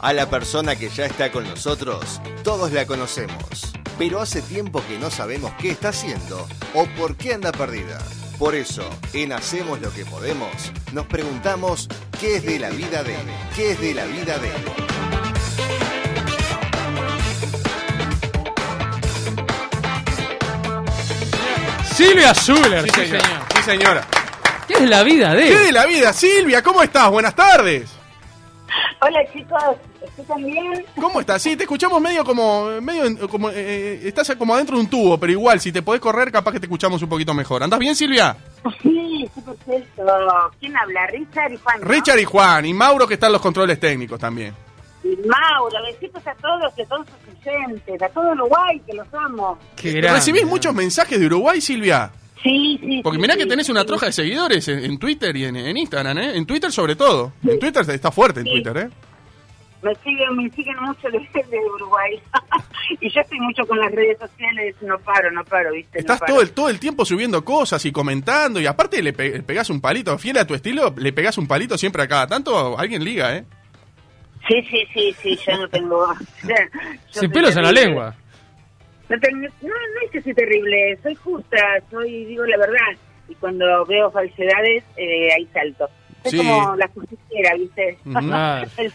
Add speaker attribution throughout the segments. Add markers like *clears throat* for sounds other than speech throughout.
Speaker 1: A la persona que ya está con nosotros, todos la conocemos, pero hace tiempo que no sabemos qué está haciendo o por qué anda perdida. Por eso, en Hacemos lo que podemos, nos preguntamos qué es de la vida de, qué es de la vida de.
Speaker 2: Silvia Zuller,
Speaker 3: Sí, señor.
Speaker 2: señor.
Speaker 3: Sí, señora.
Speaker 2: ¿Qué es la vida de?
Speaker 3: ¿Qué de la vida? Silvia, ¿cómo estás? Buenas tardes.
Speaker 4: Hola chicos, ¿escuchan bien?
Speaker 3: ¿Cómo estás? Sí, te escuchamos medio como, medio, en- como, eh, eh, estás como adentro de un tubo, pero igual, si te podés correr, capaz que te escuchamos un poquito mejor. ¿Andás bien, Silvia?
Speaker 4: Sí, sí, perfecto. ¿Quién habla? Richard y Juan. ¿no?
Speaker 3: Richard y Juan, y Mauro que están los controles técnicos también.
Speaker 4: Y Mauro, besitos a todos que son sus oyentes, a todo Uruguay que los amo.
Speaker 2: Qué.
Speaker 3: ¿Recibís muchos mensajes de Uruguay, Silvia?
Speaker 4: Sí, sí.
Speaker 3: Porque
Speaker 4: sí,
Speaker 3: mirá
Speaker 4: sí,
Speaker 3: que tenés una
Speaker 4: sí.
Speaker 3: troja de seguidores en, en Twitter y en, en Instagram, ¿eh? En Twitter sobre todo. En Twitter está fuerte, en
Speaker 4: Sí.
Speaker 3: Twitter, ¿eh?
Speaker 4: Me siguen, me siguen mucho de, de Uruguay. *laughs* y yo estoy mucho con las redes sociales, no paro, no paro, ¿viste? No
Speaker 3: Estás
Speaker 4: paro.
Speaker 3: todo el, todo el tiempo subiendo cosas y comentando y aparte le, pe- le pegás un palito, fiel a tu estilo, le pegás un palito siempre a cada tanto, alguien liga, ¿eh?
Speaker 4: Sí, sí, sí, sí, yo no tengo... *laughs* yo
Speaker 2: Sin pelos en la lengua.
Speaker 4: No, tengo- no, no es que soy terrible, soy justa, soy, digo la verdad. Y cuando veo falsedades, eh, ahí salto. Es
Speaker 3: Sí.
Speaker 4: como la justiciera, ¿viste?
Speaker 3: Ujú. *laughs*
Speaker 2: Claro.
Speaker 4: El.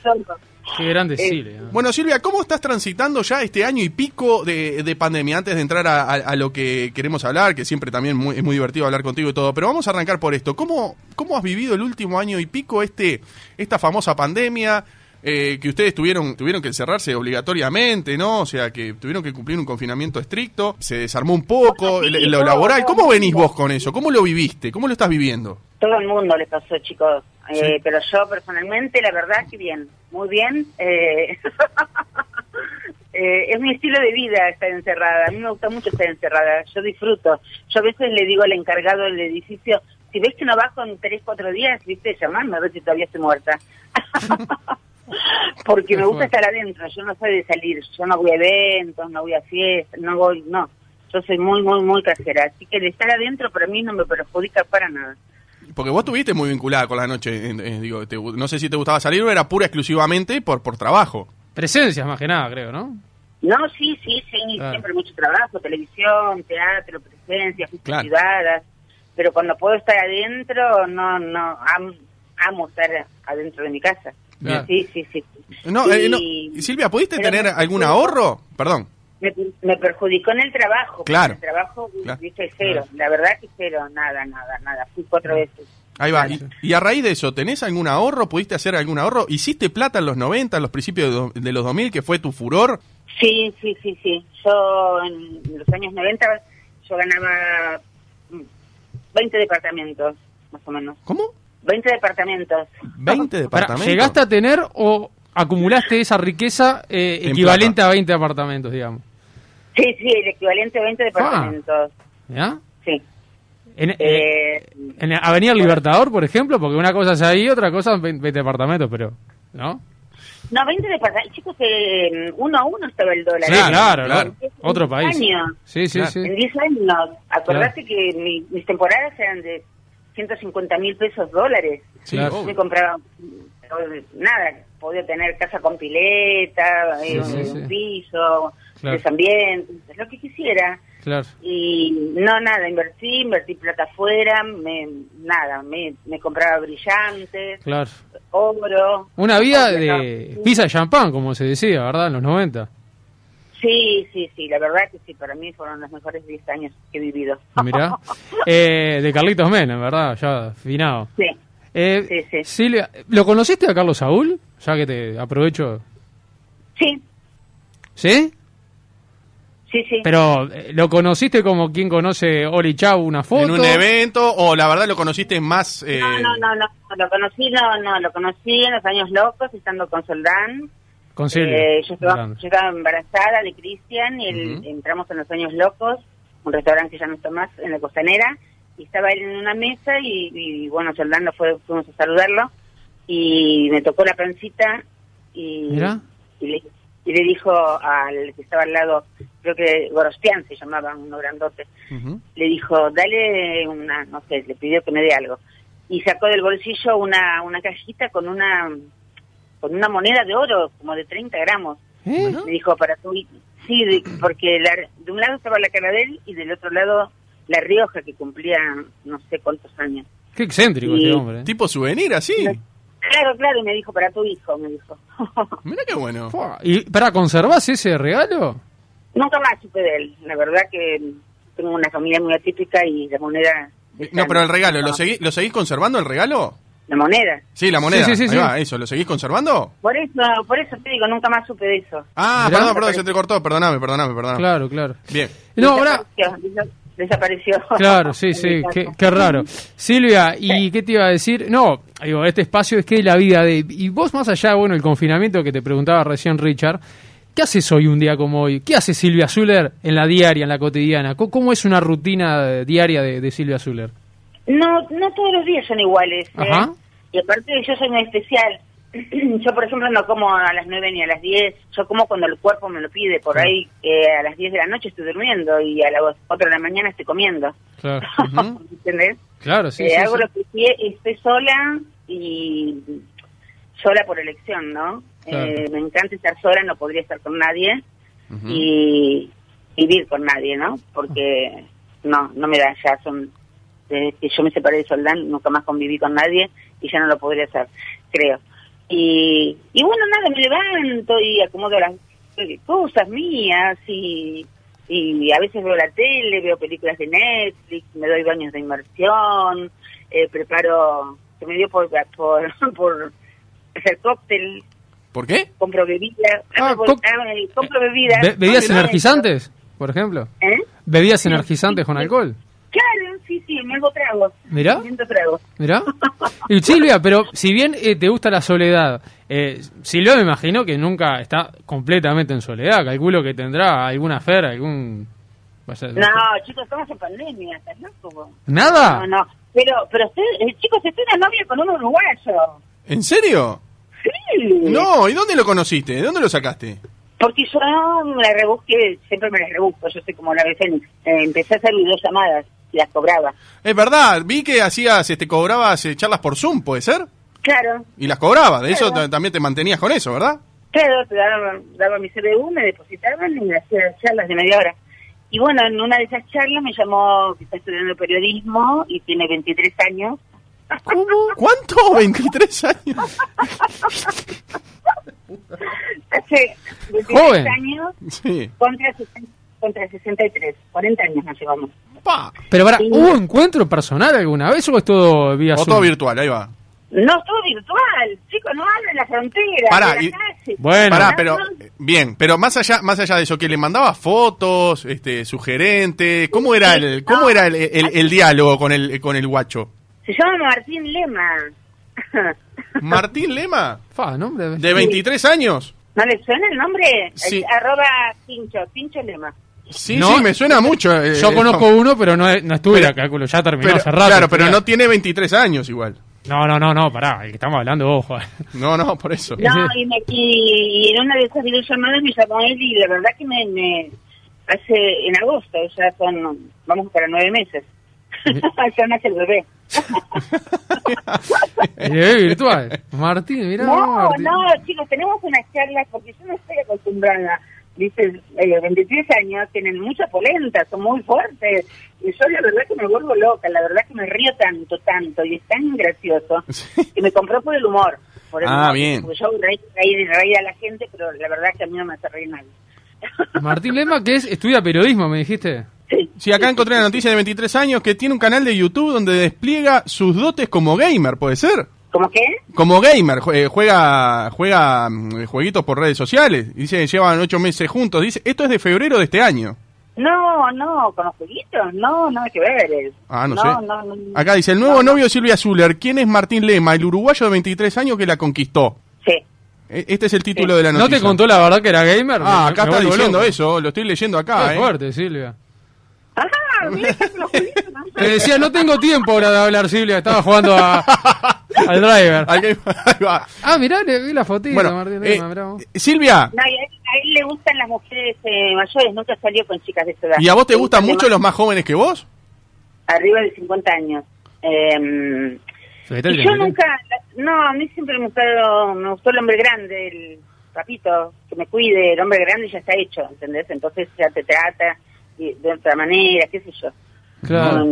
Speaker 2: Qué grande
Speaker 4: Eh,
Speaker 2: Silvia.
Speaker 3: Bueno, Silvia, ¿cómo estás transitando ya este año y pico de, de pandemia? Antes de entrar a, a- a lo que queremos hablar, que siempre también muy- es muy divertido hablar contigo y todo, pero vamos a arrancar por esto. ¿Cómo, cómo has vivido el último año y pico este esta famosa pandemia? Eh, que ustedes tuvieron tuvieron que encerrarse obligatoriamente, ¿no? O sea, que tuvieron que cumplir un confinamiento estricto, se desarmó un poco,
Speaker 4: Sí,
Speaker 3: el- lo laboral. ¿Cómo venís vos con eso? ¿Cómo lo viviste? ¿Cómo lo estás viviendo?
Speaker 4: Todo el mundo le pasó, chicos. Eh. Pero yo personalmente, la verdad que bien, muy bien. Eh, *laughs* eh, es mi estilo de vida estar encerrada. A mí me gusta mucho estar encerrada. Yo disfruto. Yo a veces le digo al encargado del edificio, si ves que no bajo en tres, cuatro días, viste, llamarme a ver si todavía estoy muerta. *laughs* *laughs* Porque me gusta estar adentro. Yo no soy de salir. Yo no voy a eventos, no voy a fiestas, no voy, no. Yo soy muy, muy, muy casera. Así que el estar adentro para mí no me perjudica para nada.
Speaker 3: Porque vos estuviste muy vinculada con la noche, eh, eh, digo, te- no sé si te gustaba salir o era pura exclusivamente por, por trabajo.
Speaker 2: Presencias más que nada, creo, ¿no?
Speaker 4: No, sí, sí, sí,
Speaker 2: Claro.
Speaker 4: siempre mucho trabajo, televisión, teatro, presencia,
Speaker 3: Claro.
Speaker 4: festividades, pero cuando puedo estar adentro, no, no, am- amo estar adentro de mi casa. Sí, sí, sí.
Speaker 3: No, eh, no.
Speaker 4: Y-
Speaker 3: Silvia, ¿pudiste
Speaker 4: pero
Speaker 3: tener
Speaker 4: me-
Speaker 3: algún ahorro? Perdón.
Speaker 4: Me, me perjudicó en el trabajo.
Speaker 3: Claro.
Speaker 4: En el trabajo,
Speaker 3: Claro.
Speaker 4: viste, cero. La verdad que cero, nada, nada, nada. Fui cuatro veces.
Speaker 3: Ahí va. Y, y a raíz de eso, ¿tenés algún ahorro? ¿Pudiste hacer algún ahorro? ¿Hiciste plata en los 90, en los principios de, de los 2000, que fue tu furor?
Speaker 4: Sí, sí, sí, sí. Yo en los años 90 yo ganaba mm, 20 departamentos, más o menos.
Speaker 3: ¿Cómo?
Speaker 4: 20 departamentos.
Speaker 3: 20
Speaker 2: Pará,
Speaker 3: departamentos.
Speaker 2: ¿Llegaste a tener o acumulaste esa riqueza eh,
Speaker 3: En
Speaker 2: equivalente
Speaker 3: plata.
Speaker 2: a 20 apartamentos, digamos?
Speaker 4: Sí, sí, el equivalente a 20 departamentos.
Speaker 2: ¿Ya?
Speaker 4: Sí.
Speaker 2: En, eh,
Speaker 4: Eh,
Speaker 2: en Avenida Libertador, por ejemplo, porque una cosa es ahí, otra cosa 20 departamentos, pero... ¿No?
Speaker 4: no, 20 departamentos. Chicos, que mm, uno a uno estaba el dólar.
Speaker 2: Sí,
Speaker 3: Claro,
Speaker 2: claro,
Speaker 3: claro.
Speaker 2: claro. Otro
Speaker 4: En
Speaker 2: país.
Speaker 4: años.
Speaker 2: Sí, sí,
Speaker 3: Claro.
Speaker 2: sí.
Speaker 4: En 10 años. Acordate que mi- mis temporadas eran de 150 mil pesos dólares.
Speaker 3: Sí,
Speaker 2: Claro.
Speaker 4: Me compraba nada, podía tener casa con pileta,
Speaker 2: Sí,
Speaker 4: eh,
Speaker 2: sí,
Speaker 4: un
Speaker 2: sí.
Speaker 4: piso,
Speaker 2: Claro.
Speaker 4: desambiente, lo que quisiera.
Speaker 2: Claro.
Speaker 4: Y no, nada, invertí, invertí plata afuera, me, nada, me, me compraba brillantes,
Speaker 2: Claro.
Speaker 4: oro.
Speaker 2: Una vida
Speaker 4: No,
Speaker 2: de pizza y champán, como se decía, ¿verdad? En los 90.
Speaker 4: Sí, sí, sí, la verdad que sí, para mí fueron los mejores 10 años que he vivido.
Speaker 2: Mirá. *laughs* Eh, de Carlitos Menem, ¿verdad? Ya finado.
Speaker 4: Sí,
Speaker 2: Eh,
Speaker 4: Sí, sí.
Speaker 2: Silvia, ¿lo conociste a Carlos Saúl? Ya que te aprovecho.
Speaker 4: sí,
Speaker 2: ¿Sí?
Speaker 4: sí, sí.
Speaker 2: Pero, eh, ¿lo conociste como quien conoce Ori Chau, una foto?
Speaker 3: ¿En un evento o la verdad lo conociste más... eh,
Speaker 4: No, no, no, no, lo conocí, no, no, lo conocí en los años locos, estando con Soldán.
Speaker 2: Con Silvia.
Speaker 4: Eh, yo, estaba,
Speaker 2: Grande.
Speaker 4: yo estaba embarazada de Cristian y
Speaker 3: Ujú.
Speaker 4: entramos en los años locos, un restaurante que ya no está más en la costanera, y estaba él en una mesa y, y, bueno, Soldán lo fue, fuimos a saludarlo y me tocó la pancita y, y, le, y le dijo al que estaba al lado, creo que Gorostian se llamaba, uno grandote, le dijo, dale una, no sé, le pidió que me dé algo. Y sacó del bolsillo una, una cajita con una con una moneda de oro, como de 30 gramos.
Speaker 2: ¿Eh?
Speaker 4: Me dijo, para tu Sí, de- porque la- de un lado estaba la cara de él y del otro lado La Rioja, que cumplía no sé cuántos años.
Speaker 2: Qué excéntrico
Speaker 4: Y-
Speaker 2: ese hombre. ¿eh?
Speaker 3: Tipo souvenir, así.
Speaker 4: Claro, claro, y me dijo, para tu hijo, me dijo. *laughs*
Speaker 3: Mira qué bueno.
Speaker 2: Fua, ¿Y para conservás ese regalo?
Speaker 4: Nunca más supe de él. La verdad que tengo una familia muy atípica y la moneda...
Speaker 3: No, pero el regalo, ¿lo, seguí- ¿lo seguís conservando el regalo?
Speaker 4: La moneda.
Speaker 3: Sí, la moneda.
Speaker 2: Sí, sí, sí,
Speaker 3: Ahí
Speaker 2: sí.
Speaker 3: va, eso, ¿lo seguís conservando?
Speaker 4: Por eso, por eso te digo, nunca más supe de eso.
Speaker 3: Ah,
Speaker 2: Mirá.
Speaker 3: perdón, perdón, se te cortó, perdóname, perdóname, perdóname.
Speaker 2: Claro, claro.
Speaker 3: Bien.
Speaker 2: No, ahora...
Speaker 4: Desapareció, desa- desapareció.
Speaker 2: Claro, sí, *laughs* sí, qué, qué raro. Silvia, ¿y qué te iba a decir? No, digo, este espacio es que la vida de... Y vos más allá, bueno, el confinamiento que te preguntaba recién Richard, ¿qué haces hoy un día como hoy? ¿Qué hace Silvia Zuller en la diaria, en la cotidiana? ¿Cómo, cómo es una rutina diaria de, de Silvia Zuller?
Speaker 4: No, no todos los días son iguales. ¿eh?
Speaker 2: Ajá.
Speaker 4: Y aparte yo soy muy especial. *clears throat* Yo, por ejemplo, no como a las 9 ni a las 10. Yo como cuando el cuerpo me lo pide. Por ahí eh, a las 10 de la noche estoy durmiendo y a las 4 de la mañana estoy comiendo.
Speaker 2: Claro. *laughs*
Speaker 4: ¿Entendés?
Speaker 2: claro sí,
Speaker 4: Eh,
Speaker 2: sí,
Speaker 4: hago
Speaker 2: sí.
Speaker 4: lo que sí, estoy sola y sola por elección, ¿no?
Speaker 2: Claro.
Speaker 4: Eh, me encanta estar sola, no podría estar con nadie y vivir con nadie, ¿no? Porque no, no me da, ya son, desde que yo me separé de Soldán, nunca más conviví con nadie y ya no lo podría hacer, creo. Y, y bueno, nada, me levanto y acomodo las cosas mías y, y a veces veo la tele, veo películas de Netflix, me doy baños de inmersión, eh, preparo, se me dio por, por, *laughs* por hacer cóctel,
Speaker 3: ¿Por qué?
Speaker 4: compro bebida,
Speaker 2: Ah, co-
Speaker 4: ah, compro bebida.
Speaker 2: Be- ¿Bebidas
Speaker 4: Ah,
Speaker 2: energizantes, por ejemplo?
Speaker 4: ¿Eh?
Speaker 2: ¿Bebidas energizantes con alcohol?
Speaker 4: Sí, sí, me hago tragos.
Speaker 2: Mirá.
Speaker 4: Tragos.
Speaker 2: Mirá. *laughs* Y Silvia, pero si bien eh, te gusta la soledad, eh, Silvia me imagino que nunca está completamente en soledad. Calculo que tendrá alguna fer, algún... vaya-
Speaker 4: No, chicos, estamos en pandemia, ¿estás loco?
Speaker 2: ¿Nada?
Speaker 4: No, no. Pero, pero usted, eh, chicos, estoy de novia con un uruguayo.
Speaker 3: ¿En serio?
Speaker 4: Sí.
Speaker 3: No, ¿y dónde lo conociste? ¿De dónde lo sacaste?
Speaker 4: Porque yo me la rebusqué, siempre me las rebusco, yo soy como la vez en, eh, empecé a hacer videollamadas y las cobraba.
Speaker 3: Es verdad, vi que hacías, este, cobrabas eh, charlas por Zoom, ¿puede ser?
Speaker 4: Claro,
Speaker 3: Y las cobrabas, de eso
Speaker 4: Claro.
Speaker 3: también te mantenías con eso, ¿verdad?
Speaker 4: claro, te daba, daba mi CBU, me depositaban y me hacía charlas de media hora. Y bueno, en una de esas charlas me llamó que está estudiando periodismo y tiene 23 años.
Speaker 3: ¿Cómo? ¿Cuánto? *laughs* ¿23 años?
Speaker 4: Hace 23
Speaker 2: Joven.
Speaker 4: años
Speaker 3: Sí.
Speaker 4: contra, 60 contra 63, 40 años nos llevamos.
Speaker 3: Pa.
Speaker 2: Pero para,
Speaker 4: Sí.
Speaker 2: ¿hubo encuentro personal alguna vez o es todo vía
Speaker 3: O
Speaker 2: Zoom?
Speaker 3: todo virtual, ahí va.
Speaker 4: No, todo virtual, chicos, no hablan la frontera,
Speaker 3: Pará,
Speaker 4: de la
Speaker 3: y-
Speaker 4: calle.
Speaker 2: Bueno.
Speaker 3: Pará, pero bien, pero más allá, más allá de eso, que le mandaba fotos, este, sugerentes, ¿cómo era el, cómo era el, el- el diálogo con el, con el guacho?
Speaker 4: Se llama Martín Lema. *laughs*
Speaker 3: Martín Lema,
Speaker 2: Fa, nombre.
Speaker 3: de 23 años.
Speaker 4: ¿No le suena el nombre?
Speaker 3: Sí.
Speaker 4: Arroba Pincho, Pincho Lema.
Speaker 3: Sí,
Speaker 2: No,
Speaker 3: sí, me suena mucho. eh,
Speaker 2: Yo
Speaker 3: eh,
Speaker 2: conozco
Speaker 3: no.
Speaker 2: uno, pero no, no estuviera,
Speaker 3: Pero-
Speaker 2: calculo, ya terminó
Speaker 3: Pero,
Speaker 2: hace rato.
Speaker 3: claro, pero no tiene 23 años igual.
Speaker 2: No, no, no, no, pará, el que estamos hablando, ojo.
Speaker 3: No, no, por eso.
Speaker 4: No, y, me, y, y en una de esas videollamadas me llamó él y la verdad que me, me hace en agosto, ya son, vamos para nueve meses. ya nace el bebé.
Speaker 2: El bebé virtual. Martín, mirá.
Speaker 4: No,
Speaker 2: Martín.
Speaker 4: no, chicos, tenemos unas charlas porque yo no estoy acostumbrada. Dice, eh, 23 años, tienen mucha polenta, son muy fuertes. Y yo la verdad que me vuelvo loca, la verdad que me río tanto, tanto, y es tan gracioso. *laughs* Y me compró por el humor. Por el
Speaker 3: Ah,
Speaker 4: humor,
Speaker 3: bien.
Speaker 4: Porque yo reí, reí, reí a la gente, pero la verdad que a mí no me hace reír nadie. *laughs*
Speaker 2: Martín Lema, que es, estudia periodismo, me dijiste.
Speaker 4: Sí.
Speaker 3: Sí, acá encontré la noticia de 23 años que tiene un canal de YouTube donde despliega sus dotes como gamer, ¿puede ser?
Speaker 4: ¿Cómo qué?
Speaker 3: Como gamer, jue- eh, juega juega mm, jueguitos por redes sociales. Dice que llevan ocho meses juntos. Dice, esto es de febrero de este año.
Speaker 4: No, no, con los jueguitos, no, no hay que ver. eh.
Speaker 3: Ah, no,
Speaker 4: no
Speaker 3: sé.
Speaker 4: No, no,
Speaker 3: Acá dice, el nuevo
Speaker 4: no, no.
Speaker 3: novio de Silvia Zuller. ¿Quién es Martín Lema? El uruguayo de 23 años que la conquistó.
Speaker 4: Sí.
Speaker 3: E- Este es el título de la
Speaker 2: ¿No
Speaker 3: noticia.
Speaker 2: te contó la verdad que era gamer?
Speaker 3: Ah,
Speaker 2: Me-
Speaker 3: acá
Speaker 2: me
Speaker 3: está diciendo
Speaker 2: loco.
Speaker 3: eso. Lo estoy leyendo acá,
Speaker 2: Qué
Speaker 3: ¿eh?
Speaker 2: fuerte, Silvia.
Speaker 4: Ajá, mira, los jueguitos, ¿no?
Speaker 2: Te decía, no tengo tiempo ahora de hablar, Silvia. Estaba jugando a, al driver. *laughs*
Speaker 3: Ahí ahí va.
Speaker 2: Ah, mirá, le vi la fotito,
Speaker 3: Bueno,
Speaker 2: Martín
Speaker 3: eh,
Speaker 2: vos.
Speaker 3: Silvia,
Speaker 4: No, a él, a él le gustan las mujeres eh, mayores, nunca salió con chicas de esa edad.
Speaker 3: ¿y a vos te gustan mucho
Speaker 4: más-
Speaker 3: los más jóvenes que vos?
Speaker 4: Arriba de 50 años. Eh, Y yo nunca, no, a mí siempre me gustó, me gustó el hombre grande, el papito, que me cuide, el hombre grande ya está hecho, ¿entendés? Entonces ya te trata de otra manera, qué sé yo.
Speaker 2: Claro.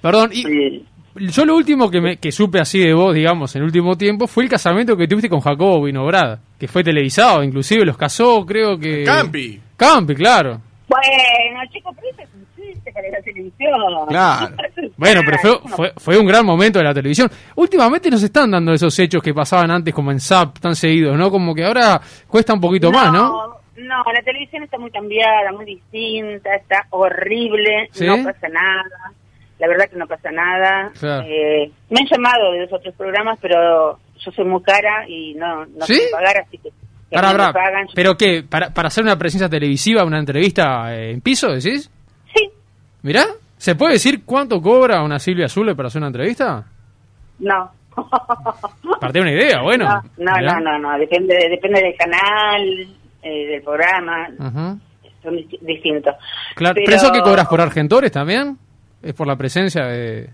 Speaker 2: Perdón, y yo lo último que, me, que supe así de vos, digamos, en el último tiempo, fue el casamiento que tuviste con Jacobo Vinograd, que fue televisado, inclusive los casó, creo que...
Speaker 3: Campi.
Speaker 2: Campi, claro.
Speaker 4: Bueno, chico, pero eso es un chiste para la televisión.
Speaker 2: Claro. bueno, pero fue, fue, fue, un gran momento de la televisión. Últimamente nos están dando esos hechos que pasaban antes como en SAP, tan seguidos, ¿no? Como que ahora cuesta un poquito más, ¿no?
Speaker 4: No, la televisión está muy cambiada, muy distinta, está horrible, no pasa nada la verdad que no pasa nada. Eh, me han llamado de los otros programas, pero yo soy muy cara y no, no ¿Sí? pagar, así que...
Speaker 2: para, pagan, ¿Pero qué? ¿Para, ¿Para hacer una presencia televisiva, una entrevista eh, en piso, decís?
Speaker 4: Sí.
Speaker 2: Mirá, ¿se puede decir cuánto cobra una Silvia Azul para hacer una entrevista?
Speaker 4: No. *laughs*
Speaker 2: Parte una idea, bueno.
Speaker 4: No, no, no, no, depende, depende del canal, eh, del programa. Son distintos.
Speaker 2: Claro, pero... eso que cobras por Argentores también? ¿Es por la presencia de...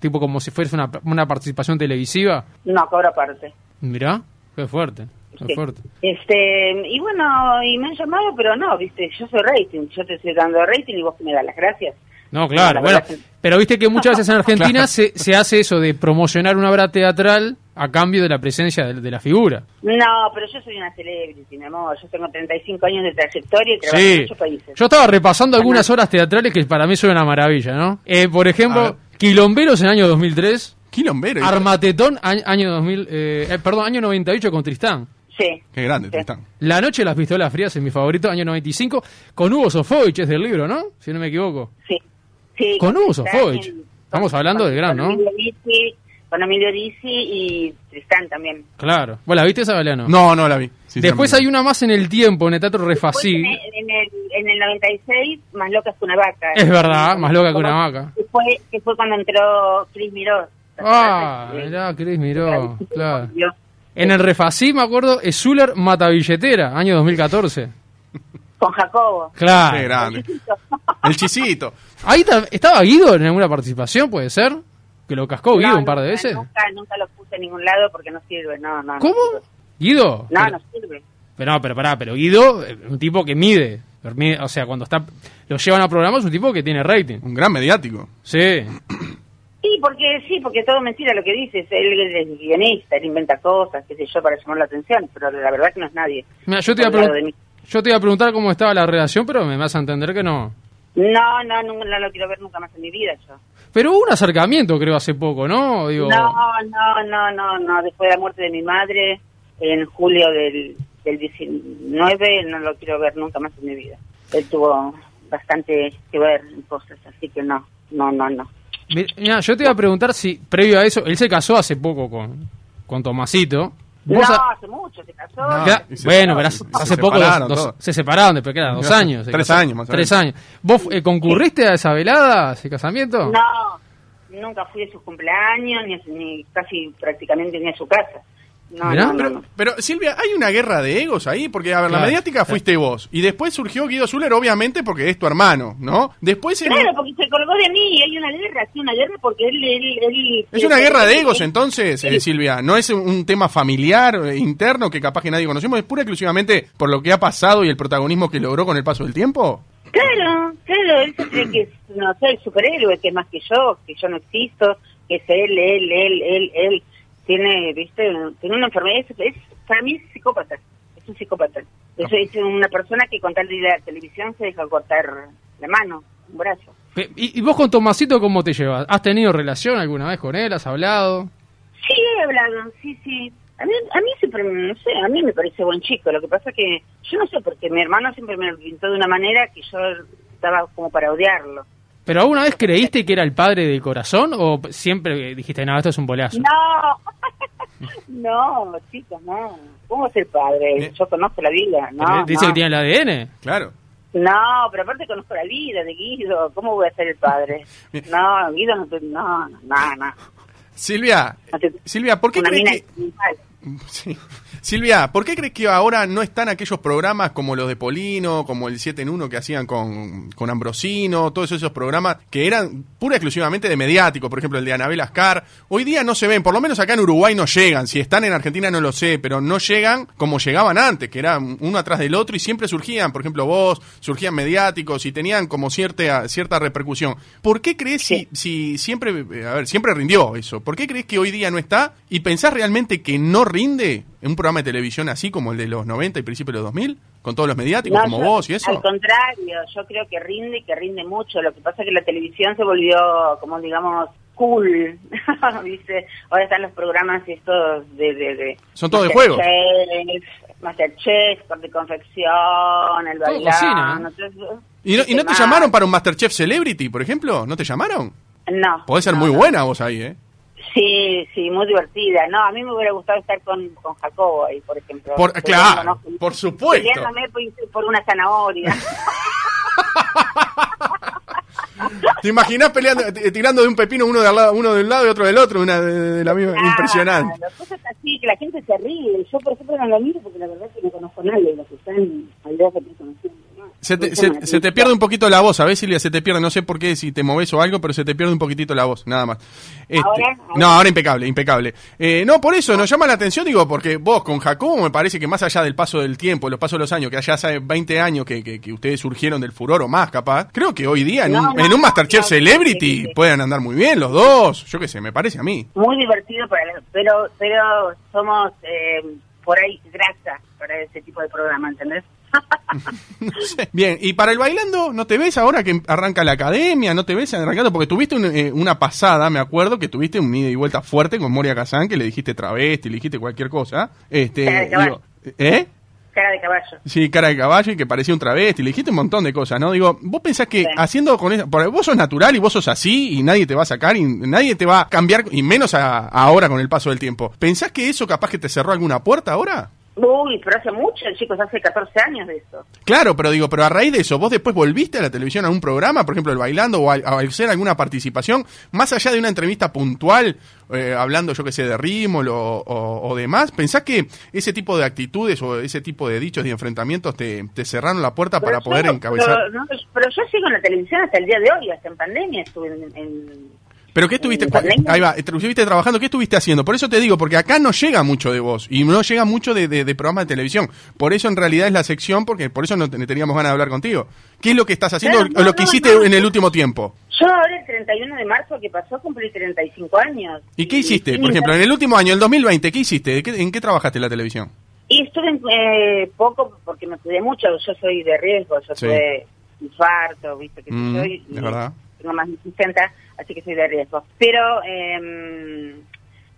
Speaker 2: tipo como si fuese una, una participación televisiva?
Speaker 4: No, cobra parte.
Speaker 2: Mirá, qué fuerte. Qué fuerte.
Speaker 4: Este, y bueno, y me han llamado, pero no, viste, yo soy rating, yo te estoy dando rating y vos me das las gracias.
Speaker 2: No, claro, bueno, pero viste que muchas veces en Argentina *laughs* se, se hace eso de promocionar una obra teatral a cambio de la presencia de, la figura.
Speaker 4: No, pero yo soy una celebrity, mi amor. Yo tengo 35 años de trayectoria y trabajo en muchos países.
Speaker 2: Yo estaba repasando algunas horas teatrales que para mí son una maravilla, ¿no? Eh, por ejemplo, Quilomberos en el año 2003.
Speaker 3: Quilomberos.
Speaker 2: Armatetón, año 2000, eh, eh, perdón, año 98 con Tristán.
Speaker 4: Sí.
Speaker 3: Qué grande, Tristán.
Speaker 2: La noche de las pistolas frías es mi favorito, año 95, con Hugo Sofovich, es del libro, ¿no? Si no me equivoco.
Speaker 4: Sí. Sí
Speaker 2: con Hugo Sofovich. Estamos hablando del gran, ¿no?
Speaker 4: con Emilio Dizzi y Tristán también.
Speaker 2: Claro. ¿Vos la viste esa, Galeano?
Speaker 3: No, no la vi.
Speaker 2: Después hay una más en el tiempo, en el Teatro Refasí.
Speaker 4: En, el, en el 96, Más loca que una vaca.
Speaker 2: Es verdad, Más loca que una vaca.
Speaker 4: Que fue, que fue cuando entró Cris Miró.
Speaker 2: Ah, mirá, Cris Miró, claro. En el Refasí, me acuerdo, es Zuller Matabilletera, año 2014.
Speaker 4: Con Jacobo.
Speaker 2: Claro.
Speaker 3: Qué grande. El chisito. *laughs*
Speaker 2: Ahí estaba Guido en alguna participación, ¿puede ser? ¿Que lo cascó Guido un par de veces?
Speaker 4: Nunca, nunca lo puse en ningún lado porque no sirve, no, no.
Speaker 2: ¿Cómo? ¿Guido?
Speaker 4: No, no sirve.
Speaker 2: Pero no, pero pará, pero Guido, un tipo que mide. O sea, cuando está lo llevan a programas es un tipo que tiene rating.
Speaker 3: Un gran mediático.
Speaker 2: Sí.
Speaker 4: Sí, porque sí, porque todo mentira lo que dices. Él es guionista, él inventa cosas, qué sé yo, para llamar la atención, pero la verdad que no es nadie.
Speaker 2: yo, te iba a yo te iba a preguntar cómo estaba la redacción, pero me vas a entender que no.
Speaker 4: No, no, no, no lo quiero ver nunca más en mi vida yo.
Speaker 2: Pero hubo un acercamiento, creo, hace poco, ¿no?
Speaker 4: Digo... No, no, no, no, no. Después de la muerte de mi madre, en julio del, del 19, no lo quiero ver nunca más en mi vida. Él tuvo bastante que ver en cosas, así que no, no, no, no.
Speaker 2: Mira, yo te iba a preguntar si, previo a eso, él se casó hace poco con, con Tomasito.
Speaker 4: No, hace mucho se casó.
Speaker 2: bueno, pero hace, poco se separaron después que eran dos años.
Speaker 3: Tres años más
Speaker 2: Tres años. ¿Vos eh, concurriste a esa velada, a ese casamiento?
Speaker 4: No, nunca fui a sus cumpleaños, ni, ni casi prácticamente ni a su casa.
Speaker 3: No, pero, Silvia, hay una guerra de egos ahí, porque a ver, la mediática fuiste vos, y después surgió Guido Zuller, obviamente, porque es tu hermano, ¿no? Después
Speaker 4: Claro, porque se colgó de mí y hay una guerra, sí, una guerra porque él... él,
Speaker 3: es una guerra de egos, entonces, eh, Silvia, no es un tema familiar, eh, interno, que capaz que nadie conocemos, es pura exclusivamente por lo que ha pasado y el protagonismo que logró con el paso del tiempo.
Speaker 4: Claro, claro, él se cree que es, no sé, el superhéroe, que es más que yo, que yo no existo, que es él, él, él, él, él tiene, viste, tiene una enfermedad, es, para mí es psicópata, es un psicópata. Es, es una persona que con tal de ir a la televisión se deja cortar la mano, un brazo.
Speaker 2: ¿Y, vos con Tomasito cómo te llevas? ¿Has tenido relación alguna vez con él? ¿Has hablado?
Speaker 4: Sí, he hablado, sí, sí. A mí, a mí siempre, no sé, a mí me parece buen chico. Lo que pasa que, yo no sé, porque mi hermano siempre me lo pintó de una manera que yo estaba como para odiarlo.
Speaker 2: ¿Pero alguna vez creíste que era el padre del corazón o siempre dijiste, no, esto es un bolazo?
Speaker 4: No, *laughs* no, chicos, no. ¿Cómo es el padre? Yo conozco la vida, ¿no?
Speaker 2: Dice que tiene el ADN.
Speaker 3: Claro.
Speaker 4: No, pero aparte conozco la vida de Guido. ¿Cómo voy a ser el padre? *laughs* No, Guido no, no, no, no.
Speaker 3: Silvia, Silvia, ¿por qué crees que... *laughs* Sí. Silvia, ¿por qué crees que ahora no están aquellos programas como los de Polino, como el 7 en 1 que hacían con, con Ambrosino, todos esos programas que eran pura y exclusivamente de mediático, por ejemplo el de Anabel Ascar? Hoy día no se ven, por lo menos acá en Uruguay no llegan, si están en Argentina no lo sé, pero no llegan como llegaban antes, que eran uno atrás del otro y siempre surgían, por ejemplo vos, surgían mediáticos y tenían como cierta, cierta repercusión. ¿Por qué crees si, si siempre, a ver, siempre rindió eso? ¿Por qué crees que hoy día no está? ¿Y pensás realmente que no rinde en un programa de televisión así como el de los 90 y principios de los 2000? Con todos los mediáticos como vos y eso.
Speaker 4: Al contrario, yo creo que rinde y que rinde mucho. Lo que pasa es que la televisión se volvió, como digamos, cool, *laughs* ¿viste? Ahora están los programas estos de... de, de
Speaker 3: Son todos de juego.
Speaker 4: Masterchef, de confección, el bailón...
Speaker 3: ¿Y no, ¿Y no te llamaron para un Masterchef Celebrity, por ejemplo? ¿No te llamaron?
Speaker 4: No.
Speaker 3: Podés ser muy buena vos ahí, ¿eh?
Speaker 4: Sí, sí, muy divertida. No, a mí me hubiera gustado estar con, con Jacobo ahí, por ejemplo.
Speaker 3: Por, claro, por supuesto.
Speaker 4: Peleándome por, por una zanahoria. *laughs*
Speaker 3: ¿Te imaginas peleando, tirando de un pepino uno de, lado, uno del lado y otro del otro? Una de, la misma, impresionante.
Speaker 4: Cosas así, que la gente se ríe. Yo, por ejemplo, no lo miro porque la verdad es que no conozco a nadie de los que están al lado que conociendo.
Speaker 3: Se te, se, te, pierde un poquito la voz, a ver Silvia, se te pierde, no sé por qué, si te moves o algo, pero se te pierde un poquitito la voz, nada más.
Speaker 4: Este, ¿Ahora?
Speaker 3: No, ahora impecable, impecable. Eh, no, por eso nos llama la atención, digo, porque vos con Jacobo me parece que más allá del paso del tiempo, los pasos de los años, que allá hace 20 años que, que, ustedes surgieron del furor o más capaz, creo que hoy día en, un, en un Masterchef Celebrity pueden andar muy bien los dos, yo qué sé, me parece a mí.
Speaker 4: Muy divertido, para, pero, pero somos eh, por ahí grasa para ese tipo de programa, ¿entendés? *laughs*
Speaker 3: Bien, y para el bailando, ¿no te ves ahora que arranca la academia? ¿No te ves arrancando? Porque tuviste eh, una pasada, me acuerdo, que tuviste un ida y vuelta fuerte con Moria Kazán, que le dijiste travesti, le dijiste cualquier cosa. Este, ¿Eh?
Speaker 4: Cara de caballo.
Speaker 3: Sí, cara de caballo y que parecía un travesti. Le dijiste un montón de cosas, ¿no? Digo, vos pensás que haciendo con eso, porque vos sos natural y vos sos así y nadie te va a sacar y nadie te va a cambiar, y menos ahora con el paso del tiempo. ¿Pensás que eso capaz que te cerró alguna puerta ahora?
Speaker 4: Uy, pero hace mucho, chicos, hace 14 años de eso.
Speaker 3: Claro, pero digo, pero a raíz de eso, ¿vos después volviste a la televisión a un programa, por ejemplo, el Bailando, o a, hacer alguna participación, más allá de una entrevista puntual, eh, hablando, yo que sé, de ritmo o, demás? ¿Pensás que ese tipo de actitudes o ese tipo de dichos y enfrentamientos te, cerraron la puerta para poder encabezar?
Speaker 4: Pero, yo sigo en la televisión hasta el día de hoy, hasta en pandemia estuve en
Speaker 3: pero ¿qué estuviste, ahí va, estuviste trabajando? ¿Qué estuviste haciendo? Por eso te digo, porque acá no llega mucho de vos y no llega mucho de, de, programas de televisión. Por eso en realidad es la sección, porque por eso no teníamos ganas de hablar contigo. ¿Qué es lo que estás haciendo o lo que hiciste en el último tiempo?
Speaker 4: Yo ahora el 31 de marzo que pasó cumplí 35 años.
Speaker 3: ¿Y qué hiciste? Por ejemplo, en el último año, el 2020, ¿qué hiciste? ¿En qué trabajaste en la televisión?
Speaker 4: Y estuve eh, poco porque me cuidé mucho, yo soy de riesgo, yo soy infarto, viste que mm, soy.
Speaker 3: Es verdad.
Speaker 4: Tengo más de 60 así que soy de riesgo. Pero eh,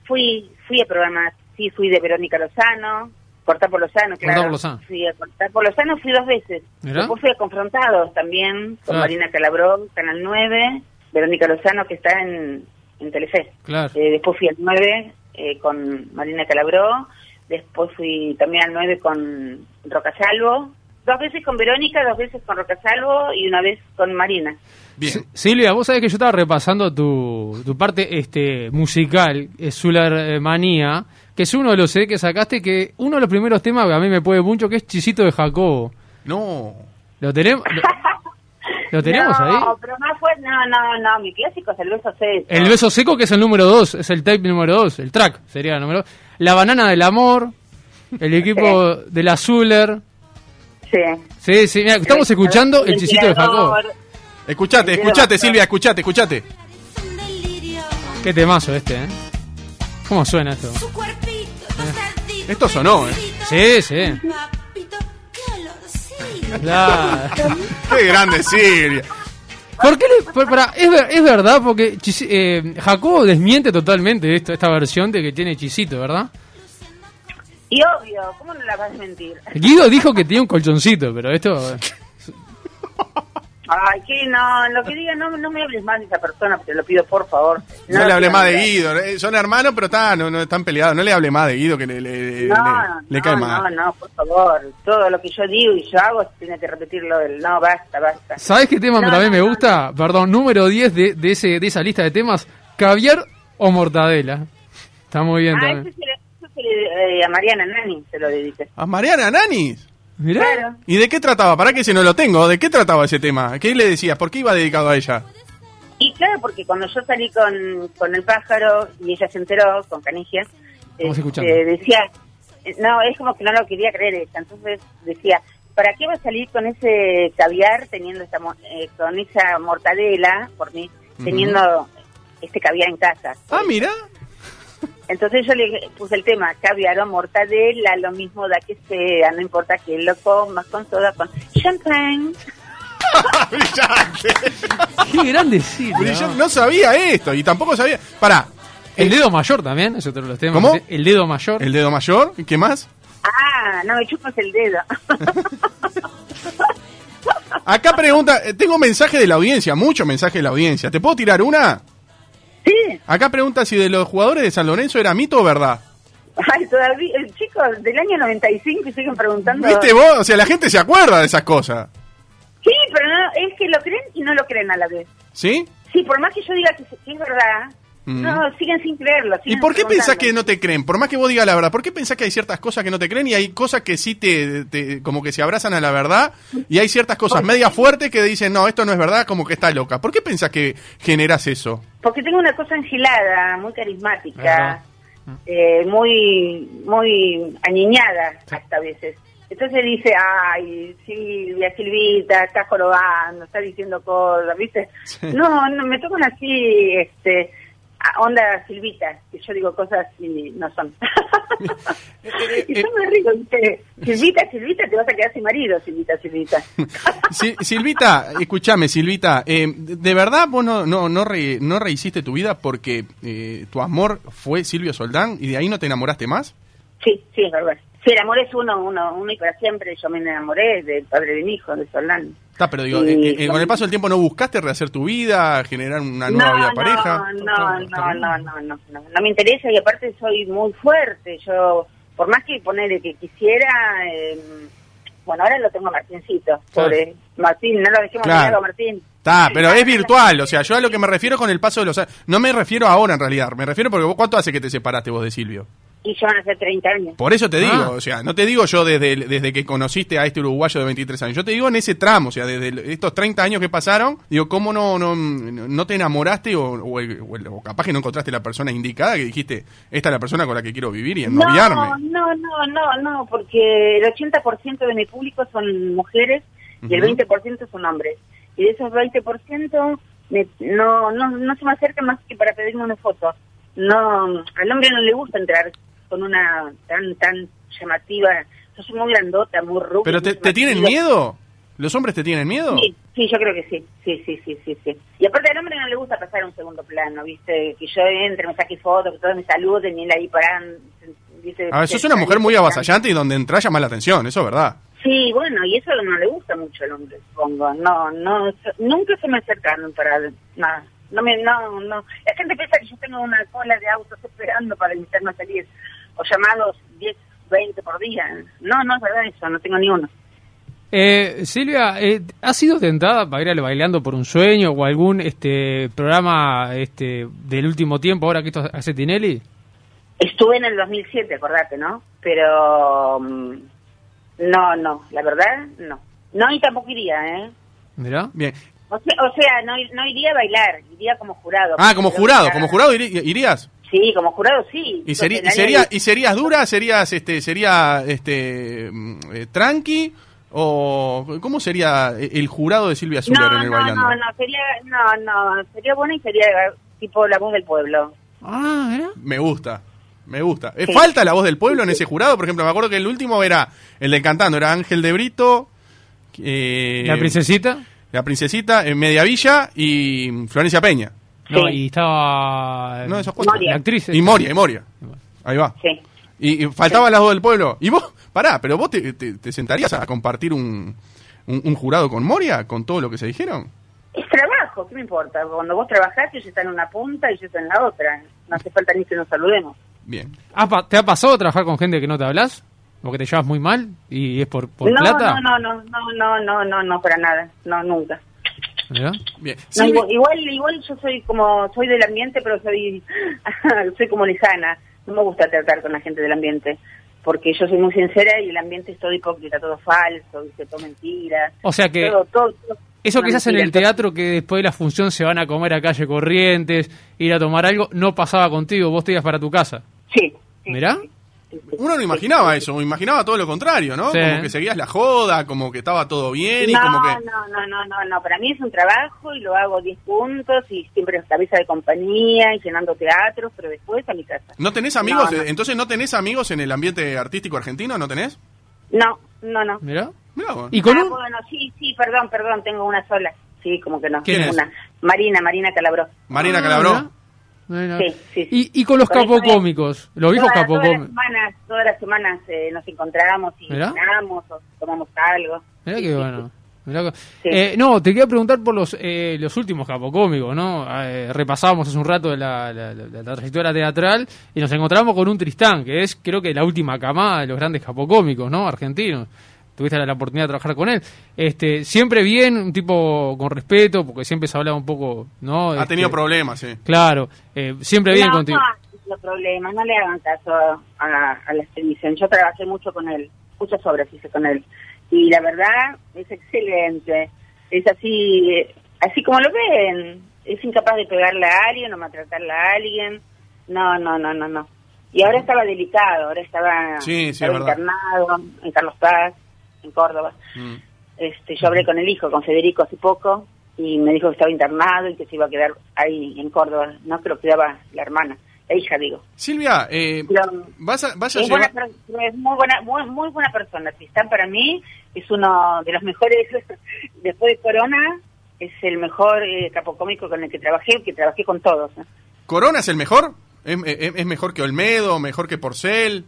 Speaker 4: fui fui a programas, sí, fui de Verónica Lozano, Cortar por Lozano, claro. Lozano. Fui a Cortar por Lozano, fui dos veces. Después fui a Confrontados también, con Marina Calabró, Canal 9, Verónica Lozano, que está en, en Telefe.
Speaker 2: Claro.
Speaker 4: Eh, después fui al 9 eh, con Marina Calabró, después fui también al 9 con Roca Salvo, dos veces con Verónica, dos veces con Roca Salvo y una vez con Marina.
Speaker 2: Silvia, vos sabés que yo estaba repasando tu, tu parte este musical, Zular eh, Manía, que es uno de los CD que sacaste, que uno de los primeros temas que a mí me puede mucho, que es Chisito de Jacobo.
Speaker 3: No.
Speaker 2: ¿Lo tenemos? Lo, *laughs* tenemos ahí?
Speaker 4: No, pero no fue, no, no, no, mi clásico es el beso seco.
Speaker 2: El beso seco que es el número 2, es el tape número 2, el track sería el número La banana del amor, el equipo de la Zuller.
Speaker 4: Sí.
Speaker 2: Sí, sí, estamos escuchando el, Chisito de Jacobo.
Speaker 3: Escuchate, escuchate, Silvia, escuchate, escuchate.
Speaker 2: Qué temazo este, ¿eh? ¿Cómo suena esto?
Speaker 3: Eh. Esto sonó, ¿eh?
Speaker 2: Sí, sí.
Speaker 3: Qué grande Silvia.
Speaker 2: ¿Por qué le, para, es, es, verdad, porque eh, Jacobo desmiente totalmente esto, esta versión de que tiene chisito, ¿verdad?
Speaker 4: Y obvio, ¿cómo no la vas a mentir? *laughs*
Speaker 2: Guido dijo que tiene un colchoncito, pero esto...
Speaker 4: Ay, que no, lo que diga, no, no me hables más de esa persona, te lo pido por favor.
Speaker 3: No, le hable más de Guido, eh, son hermanos, pero está, no, no están peleados, no le hable más de Guido que le, le, le, cae mal.
Speaker 4: No, no, por favor, todo lo que yo digo y yo hago tiene que repetirlo, del, no, basta, basta.
Speaker 2: ¿Sabes qué tema también me gusta? Perdón, número 10 de, de, ese, de esa lista de temas, caviar o mortadela. Está muy bien
Speaker 4: ah,
Speaker 2: también.
Speaker 4: Ese eh, a Mariana Nani se lo dediqué.
Speaker 3: ¿A Mariana Nanis?
Speaker 2: Mirá.
Speaker 4: Claro.
Speaker 3: ¿Y de qué trataba? ¿Para que si no lo tengo? ¿De qué trataba ese tema? ¿Qué le decías? ¿Por qué iba dedicado a ella?
Speaker 4: Y claro, porque cuando yo salí con, con el pájaro y ella se enteró con Canigia, eh,
Speaker 2: escuchando.
Speaker 4: eh, decía, eh, no, es como que no lo quería creer ella. Entonces decía, ¿para qué va a salir con ese caviar teniendo esta, mo- eh, con esa mortadela por mí, teniendo este caviar en casa?
Speaker 3: Ah, mira.
Speaker 4: Entonces yo le puse el tema, caviar o mortadela, lo mismo da que sea, no importa que lo comas con soda, con champagne. *laughs*
Speaker 3: Brillante.
Speaker 2: Qué grande Silvia.
Speaker 3: Brillante. No sabía esto y tampoco sabía. Pará,
Speaker 2: El dedo mayor también, es otro de los temas.
Speaker 3: ¿Cómo?
Speaker 2: El dedo mayor.
Speaker 3: el dedo mayor. ¿Y ¿Qué más?
Speaker 4: Ah, no me chupas el dedo. *laughs*
Speaker 3: Acá pregunta, eh, tengo mensaje de la audiencia, mucho mensaje de la audiencia. ¿Te puedo tirar una?
Speaker 4: Sí,
Speaker 3: Acá pregunta si de los jugadores de San Lorenzo era mito o verdad.
Speaker 4: ay, todavía, eh, chicos, del año 95 y siguen preguntando.
Speaker 3: ¿Viste vos? O sea, la gente se acuerda de esas cosas.
Speaker 4: Sí, pero no, es que lo creen y no lo creen a la vez.
Speaker 3: ¿Sí?
Speaker 4: Sí, por más que yo diga que, que es verdad,
Speaker 3: Mm.
Speaker 4: no, siguen sin creerlo.
Speaker 3: ¿Y por qué pensás que no te creen? Por más que vos digas la verdad, ¿por qué pensás que hay ciertas cosas que no te creen y hay cosas que sí te, te- como que se abrazan a la verdad y hay ciertas cosas medias fuertes que dicen, no, esto no es verdad, como que está loca? ¿Por qué pensás que generas eso?
Speaker 4: Porque tengo una cosa angilada, muy carismática, eh, muy muy aniñada hasta a veces. Entonces dice, ay, Silvia, Silvita, está jorobando, está diciendo cosas, ¿viste?
Speaker 3: Sí.
Speaker 4: No, no, me tocan así, este, onda Silvita, que yo digo cosas y no son. *laughs* y yo me río, ¿viste? Silvita, Silvita, te vas a quedar sin marido, Silvita, Silvita. *laughs*
Speaker 3: Si- Silvita, escúchame, Silvita, eh, ¿de verdad vos no, no, no, re- no rehiciste tu vida porque eh, tu amor fue Silvio Soldán y de ahí no te enamoraste más?
Speaker 4: Sí, sí, es verdad. Sí, el amor es uno, uno, uno y para siempre. Yo me enamoré del padre de mi hijo, de Solán.
Speaker 3: Está, pero digo,
Speaker 4: Sí,
Speaker 3: eh, eh, con el paso del tiempo no buscaste rehacer tu vida, generar una nueva vida pareja.
Speaker 4: No, no, no, no, no, no, no, no me interesa y aparte soy muy fuerte. Yo, por más que ponerle que quisiera, eh, bueno, ahora lo tengo a Martincito, pobre Martín, no lo dejemos
Speaker 3: Claro.
Speaker 4: mirarlo, Martín.
Speaker 3: Está, pero es virtual, o sea, yo a lo que me refiero con el paso de los años, no me refiero ahora en realidad, me refiero porque vos cuánto hace que te separaste vos de Silvio.
Speaker 4: Y ya van a ser 30 años.
Speaker 3: Por eso te digo,
Speaker 2: Ah.
Speaker 3: o sea, no te digo yo desde, desde que conociste a este uruguayo de 23 años, yo te digo en ese tramo, o sea, desde estos 30 años que pasaron, digo, ¿cómo no no, no te enamoraste o, o capaz que no encontraste la persona indicada que dijiste, esta es la persona con la que quiero vivir y ennoviarme?
Speaker 4: No, no, no, no, no, porque el 80% de mi público son mujeres y el
Speaker 3: Ujú.
Speaker 4: 20% son hombres. Y de esos 20% me- no, no, no se me acercan más que para pedirme una foto. No, al hombre no le gusta entrar con una tan, tan llamativa. Yo soy muy grandota, muy rubia.
Speaker 3: ¿Pero te, tienen miedo? ¿Los hombres te tienen miedo?
Speaker 4: Sí, sí, yo creo que sí. Sí, sí, sí, sí, sí. Y aparte al hombre no le gusta pasar a un segundo plano, ¿viste? Que yo entre, me saque fotos, que todos me saluden y él ahí paran. Dice,
Speaker 3: A ver, sos una mujer muy avasallante y donde entras llama la atención, eso es verdad.
Speaker 4: Sí, bueno, y eso no le gusta mucho al hombre, supongo. No, no, nunca se me acercaron para nada. No, me, no, no. La gente piensa que yo tengo una cola de autos esperando para invitarme a salir. O llamados 10, 20 por día. No, no es verdad eso, no tengo ni uno.
Speaker 2: Eh, Silvia, eh, ¿has sido tentada para ir al bailando por un sueño o algún este programa este del último tiempo ahora que esto hace Tinelli?
Speaker 4: Estuve en el 2007, acordate, ¿no? Pero mm, no, no, la verdad, no. No, y tampoco iría, ¿eh?
Speaker 2: Mirá.
Speaker 3: Bien.
Speaker 4: O sea, o sea no, no iría a bailar, iría como jurado.
Speaker 3: Ah, como jurado, como jurado irías.
Speaker 4: Sí, como jurado sí.
Speaker 3: ¿Y, sería, y, sería, ¿Y serías dura? ¿Serías este sería este mm, eh, tranqui? ¿O cómo sería el jurado de Silvia Zuller
Speaker 4: no,
Speaker 3: en el
Speaker 4: no,
Speaker 3: bailando?
Speaker 4: no, no, sería, no, no, sería bueno y sería tipo la voz del pueblo.
Speaker 2: Ah.
Speaker 3: Me gusta, me gusta. Eh,
Speaker 4: Sí.
Speaker 3: ¿Falta la voz del pueblo en ese jurado? Por ejemplo, me acuerdo que el último era el del cantando, era Ángel de Brito, eh,
Speaker 2: La princesita.
Speaker 3: la princesita, en Mediavilla y Florencia Peña.
Speaker 2: Y estaba.
Speaker 3: No, esos cuatro.
Speaker 4: Moria.
Speaker 2: La actriz.
Speaker 3: Y Moria, y Moria. Ahí va.
Speaker 4: Sí.
Speaker 3: Y, y faltaban sí. las dos del pueblo. Y vos, pará, pero vos te, sentarías a compartir un, un, jurado con Moria, con todo lo que se dijeron.
Speaker 4: Es trabajo, ¿qué me importa? Cuando vos trabajás, ellos están en una punta y yo estoy en la otra. No hace falta ni que nos saludemos.
Speaker 3: Bien.
Speaker 2: ¿Te ha pasado trabajar con gente que no te hablas? ¿O que te llevas muy mal? ¿Y es por, por
Speaker 4: no,
Speaker 2: plata?
Speaker 4: No, no, no, no, no, no, no, no, para nada. No, nunca.
Speaker 3: Bien.
Speaker 4: No,
Speaker 3: Silvi-
Speaker 4: igual, igual, igual yo soy como, soy del ambiente, pero soy, *laughs* soy como lejana. no me gusta tratar con la gente del ambiente, porque yo soy muy sincera y el ambiente es todo hipócrita, todo falso, dice todo mentira.
Speaker 2: O sea que
Speaker 4: todo, todo, todo
Speaker 2: eso se hace en el
Speaker 4: mentira.
Speaker 2: teatro, que después de la función se van a comer a calle Corrientes, ir a tomar algo, no pasaba contigo, vos te ibas para tu casa.
Speaker 4: Sí. sí,
Speaker 2: ¿Mirá?
Speaker 4: sí, sí, sí.
Speaker 3: Uno no imaginaba eso, imaginaba todo lo contrario, ¿no?
Speaker 2: Sí.
Speaker 3: Como que seguías la joda, como que estaba todo bien y
Speaker 4: no,
Speaker 3: como que...
Speaker 4: no, no, no, no, no, para mí es un trabajo y lo hago 10 puntos y siempre cabeza de compañía y llenando teatros, pero después a mi casa.
Speaker 3: ¿No tenés amigos?
Speaker 4: No, no.
Speaker 3: Entonces, ¿no tenés amigos en el ambiente artístico argentino? ¿No tenés?
Speaker 4: No, no, no.
Speaker 2: ¿Mirá?
Speaker 3: Mirá vos.
Speaker 2: Y con
Speaker 4: Ah,
Speaker 2: un...
Speaker 4: bueno, sí, sí, perdón, perdón, tengo una sola. Sí, como que no.
Speaker 2: ¿Quién
Speaker 4: tengo
Speaker 3: es?
Speaker 4: Una. Marina, Marina Calabró.
Speaker 3: Marina
Speaker 2: Ah,
Speaker 3: Calabró.
Speaker 2: Mirá.
Speaker 4: Sí, sí, sí.
Speaker 2: Y, y con los
Speaker 4: Con
Speaker 2: capocómicos, los viejos
Speaker 4: Todas- todas las
Speaker 2: capocómicos.
Speaker 4: semanas, todas las semanas eh, nos encontramos y cenamos o tomamos algo.
Speaker 2: Mirá
Speaker 4: sí,
Speaker 2: bueno. Mirá. Eh, no, te quería preguntar por los eh, los últimos capocómicos, ¿no? Eh, repasábamos hace un rato de la, la, la- la trayectoria teatral y nos encontramos con un Tristán, que es creo que la última camada de los grandes capocómicos, ¿no? Argentinos. Tuviste la, la oportunidad de trabajar con él. Este, siempre bien, un tipo con respeto, porque siempre se hablaba un poco, ¿no?
Speaker 3: Ha
Speaker 2: Este,
Speaker 3: tenido problemas, sí.
Speaker 2: Claro, eh, siempre bien
Speaker 4: no,
Speaker 2: contigo.
Speaker 4: No, no problemas, no le hagan caso a, la- a la televisión. Yo trabajé mucho con él, muchas obras hice con él. Y la verdad es excelente. Es así, eh, así como lo ven. Es incapaz de pegarle a alguien o maltratarle a alguien. No, no, no, no, no. Y ahora estaba delicado, ahora estaba,
Speaker 3: Sí, sí,
Speaker 4: estaba internado en Carlos Paz, en Córdoba.
Speaker 3: Mm.
Speaker 4: Este, yo hablé con el hijo, con Federico hace poco, y me dijo que estaba internado y que se iba a quedar ahí en Córdoba. No, que lo cuidaba la hermana, la hija, digo.
Speaker 3: Silvia, eh,
Speaker 4: Pero-
Speaker 3: vas a, vas a
Speaker 4: Es,
Speaker 3: llevar...
Speaker 4: muy buena, muy, muy buena persona. Tristán para mí es uno de los mejores, *laughs* después de Corona, es el mejor eh, capocómico con el que trabajé, que trabajé con todos. ¿eh?
Speaker 3: ¿Corona es el mejor? ¿Es, es- es mejor que Olmedo? ¿Mejor que Porcel?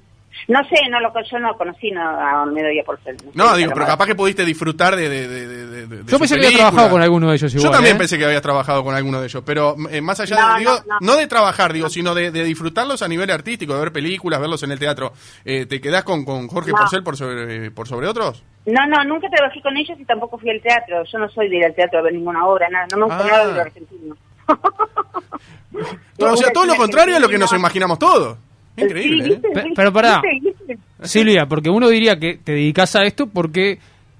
Speaker 4: No sé, no lo, yo no conocí no, a Olmedo y a Porcel.
Speaker 3: No,
Speaker 4: sé,
Speaker 3: digo, pero capaz que pudiste disfrutar de, de, de, de- de- de
Speaker 2: Yo
Speaker 3: su
Speaker 2: pensé que había trabajado con alguno de ellos igual.
Speaker 3: Yo también
Speaker 2: ¿eh?
Speaker 3: pensé que habías trabajado con alguno de ellos, pero eh, más allá
Speaker 4: No,
Speaker 3: de, digo,
Speaker 4: no,
Speaker 3: no,
Speaker 4: no.
Speaker 3: de trabajar, digo, sino de, de disfrutarlos a nivel artístico, de ver películas, verlos en el teatro. Eh, ¿Te quedás con, con Jorge
Speaker 4: No.
Speaker 3: Porcel por sobre, por sobre otros?
Speaker 4: No, no, nunca trabajé con ellos y tampoco fui al teatro. Yo no soy de ir al teatro a ver ninguna obra, nada. No me gusta
Speaker 3: Ah.
Speaker 4: nada de lo argentino. *laughs* *laughs*
Speaker 3: O sea, todo lo contrario a lo que nos imaginamos todos. Increíble,
Speaker 4: Sí,
Speaker 3: ¿eh?
Speaker 2: pero pará. Silvia, porque uno diría que te dedicas a esto porque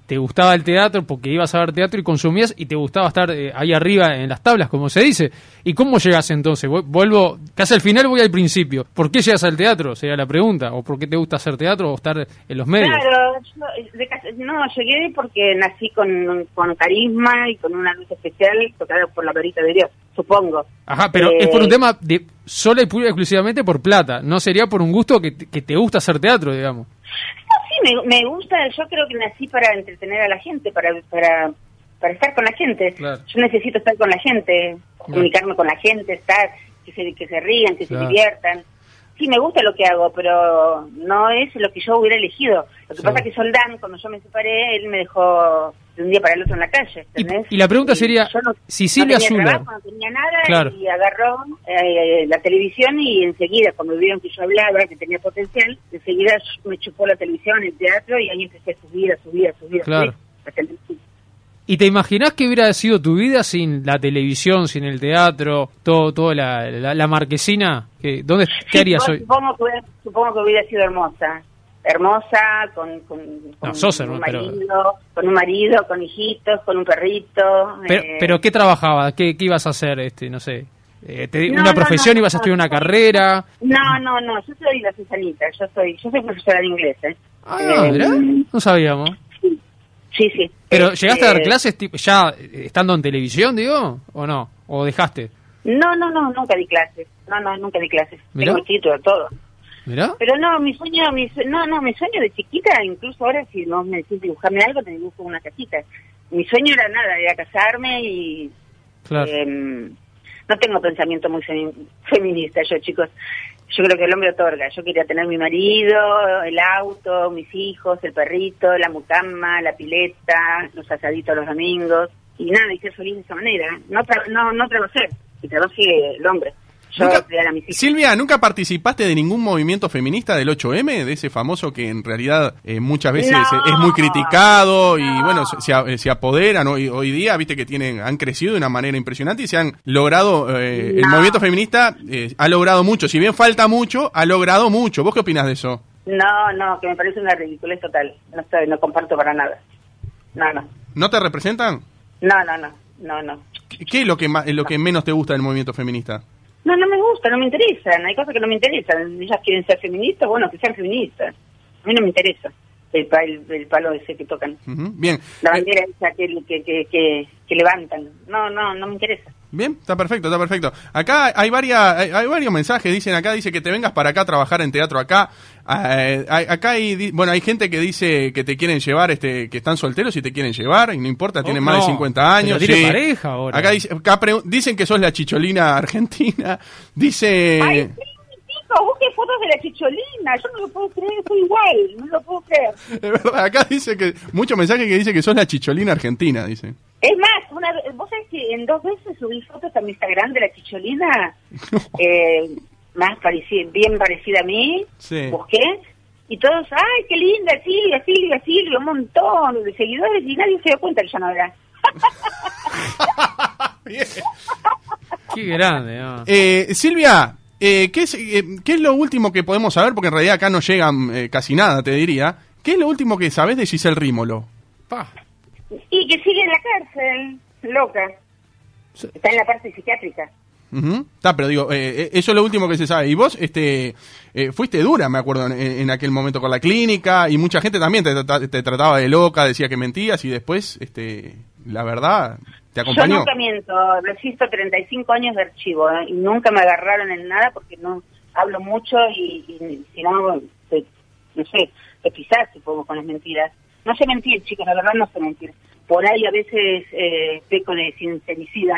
Speaker 2: te gustaba el teatro, porque ibas a ver teatro y consumías y te gustaba estar eh, ahí arriba en las tablas, como se dice. ¿Y cómo llegas entonces? Vu- Vuelvo, casi al final voy al principio. ¿Por qué llegas al teatro? Sería la pregunta. ¿O por qué te gusta hacer teatro o estar en los medios?
Speaker 4: Claro, yo, de casa- no, llegué porque nací con, con carisma y con una luz especial tocada por la perita de Dios, supongo.
Speaker 2: Ajá, pero
Speaker 4: Eh,
Speaker 2: es por un tema de sola y pura exclusivamente por plata. No sería por un gusto que te gusta hacer teatro, digamos.
Speaker 4: Me, me gusta, yo creo que nací para entretener a la gente, para, para, para estar con la gente.
Speaker 2: Claro.
Speaker 4: Yo necesito estar con la gente, comunicarme con la gente, estar, que se, que se rían, que
Speaker 2: Claro.
Speaker 4: se diviertan. Sí, me gusta lo que hago, pero no es lo que yo hubiera elegido. Lo que
Speaker 2: Sí.
Speaker 4: pasa es que Soldán, cuando yo me separé, él me dejó de un día para el otro en la calle.
Speaker 2: Y-
Speaker 4: ¿entendés?
Speaker 2: y la pregunta sería,
Speaker 4: no,
Speaker 2: si Silvia
Speaker 4: no tenía
Speaker 2: Zuller-
Speaker 4: trabajo, no tenía nada,
Speaker 2: Claro.
Speaker 4: y agarró eh, la televisión y enseguida, cuando vieron que yo hablaba, que tenía potencial, enseguida me chupó la televisión, el teatro, y ahí empecé a subir, a subir, a subir. a
Speaker 2: Claro.
Speaker 4: subir, hasta el-
Speaker 2: ¿Y te imaginás que hubiera sido tu vida sin la televisión, sin el teatro, todo, todo la, la, la marquesina? ¿Qué, dónde, ¿Qué harías hoy?
Speaker 4: Supongo que, supongo que hubiera sido hermosa. Hermosa, con, con, con
Speaker 2: No, sos
Speaker 4: un
Speaker 2: pero-
Speaker 4: marido, con un marido, con hijitos, con un perrito.
Speaker 2: Pero,
Speaker 4: eh,
Speaker 2: pero ¿qué trabajabas? ¿Qué, qué ibas a hacer? Este, no sé. Eh, te-
Speaker 4: No,
Speaker 2: ¿Una
Speaker 4: no,
Speaker 2: profesión? ¿Ibas a estudiar una carrera?
Speaker 4: No, no, no, yo soy la Susanita, yo soy, yo soy profesora de inglés, ¿eh?
Speaker 2: Ah,
Speaker 4: Eh,
Speaker 2: mirá, no sabíamos.
Speaker 4: Sí, sí.
Speaker 2: ¿Pero
Speaker 4: Este,
Speaker 2: llegaste a dar clases tipo, ya eh, estando en televisión, digo? ¿O no? ¿O dejaste?
Speaker 4: No, no, no, nunca di clases. No, no, nunca di clases.
Speaker 2: Mirá.
Speaker 4: Tengo título, todo.
Speaker 2: ¿Mirá?
Speaker 4: Pero no, mi sueño, mi sue- no, no, mi sueño de chiquita, incluso ahora si no me decís dibujarme algo, te dibujo una casita. Mi sueño era nada, era casarme y
Speaker 2: Claro.
Speaker 4: em, no tengo pensamiento muy femi- feminista yo, chicos. Yo creo que el hombre otorga. Yo quería tener mi marido, el auto, mis hijos, el perrito, la mucama, la pileta, los asaditos los domingos y nada, y ser feliz de esa manera. No, tra- no, no trabajé, y trabajé el hombre.
Speaker 3: Silvia, ¿nunca participaste de ningún movimiento feminista del 8M? De ese famoso que en realidad eh, muchas veces es muy criticado y bueno, se, se apoderan hoy, hoy, día, viste que tienen han crecido de una manera impresionante y se han logrado, eh, el movimiento feminista eh, ha logrado mucho, si bien falta mucho, ha logrado mucho. ¿Vos qué opinas de eso?
Speaker 4: No, no, que me parece una ridiculez total. No, no comparto para nada. No, no.
Speaker 3: ¿No te representan?
Speaker 4: No, no, no, no, no.
Speaker 3: ¿Qué es lo que, lo que menos te gusta del movimiento feminista?
Speaker 4: No, no me gusta, no me interesan. Hay cosas que no me interesan. Ellas quieren ser feministas, bueno, que sean feministas. A mí no me interesa el, el, palo ese que tocan.
Speaker 3: Bien.
Speaker 4: La bandera esa que, que, que, que, levantan. No, no, no me interesa.
Speaker 3: Bien, está perfecto, está perfecto. Acá hay varias, hay, varios mensajes, dicen acá, dice que te vengas para acá a trabajar en teatro acá. Eh, acá hay, bueno, hay gente que dice que te quieren llevar, este, que están solteros y te quieren llevar, y no importa, tienen oh, más de 50 años.
Speaker 2: Tiene pareja ahora.
Speaker 3: Acá, dice, dicen que sos la chicholina argentina. *laughs* Dice...
Speaker 4: Ay, busque fotos de la chicholina, yo no lo puedo creer, soy igual, no lo puedo creer. *laughs* Es
Speaker 3: verdad, acá dice que, mucho mensaje que dice que sos la chicholina argentina, dice.
Speaker 4: Es más, una, vos sabés que en dos veces subí fotos a mi Instagram de la chicholina, *laughs* eh, más parecida, bien parecida a mí, busqué, y todos, ay, qué linda, Silvia, Silvia, Silvia, un montón de seguidores, y nadie se dio cuenta que ya no era. *laughs*
Speaker 2: Qué grande.
Speaker 3: Eh, Silvia, eh, ¿qué, es, eh, ¿Qué es lo último que podemos saber? Porque en realidad acá no llegan eh, casi nada, te diría. ¿Qué es lo último que sabes de Giselle Rímolo?
Speaker 4: Y que sigue en la cárcel, loca. Está en la parte psiquiátrica.
Speaker 3: Está, pero digo, eso es lo último que se sabe. Y vos, este, fuiste dura, me acuerdo, en, aquel momento con la clínica y mucha gente también te, te, trataba de loca, decía que mentías y después, este, la verdad, ¿Te acompañó?
Speaker 4: Yo nunca miento, resisto 35 años de archivo ¿eh? y nunca me agarraron en nada porque no hablo mucho y, si no, no sé, te pisás supongo con las mentiras. No sé mentir, chicos, la verdad no sé mentir. Por ahí a veces eh, peco de sincericida,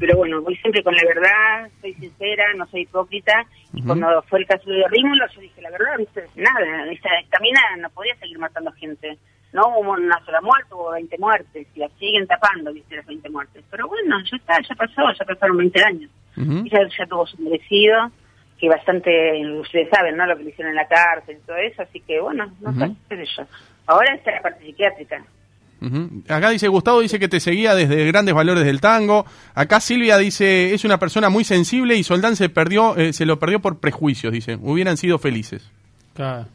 Speaker 4: pero bueno, voy siempre con la verdad, soy sincera, no soy hipócrita. Y cuando fue el caso de Rímulo, yo dije la verdad, viste, nada, esta, esta mina no podía seguir matando gente no hubo una sola muerte, hubo 20 muertes, y las siguen tapando, viste, las 20 muertes. Pero bueno, ya está, ya pasó, ya pasaron 20 años. Y ya, tuvo su merecido, que bastante, ustedes saben, ¿no? Lo que le hicieron en la cárcel y todo eso, así que bueno, no sé, qué yo. Ahora está la parte psiquiátrica.
Speaker 3: Acá dice Gustavo, dice que te seguía desde grandes valores del tango. Acá Silvia dice, es una persona muy sensible y Soldán se perdió, eh, se lo perdió por prejuicios, dice. Hubieran sido felices.
Speaker 2: Claro.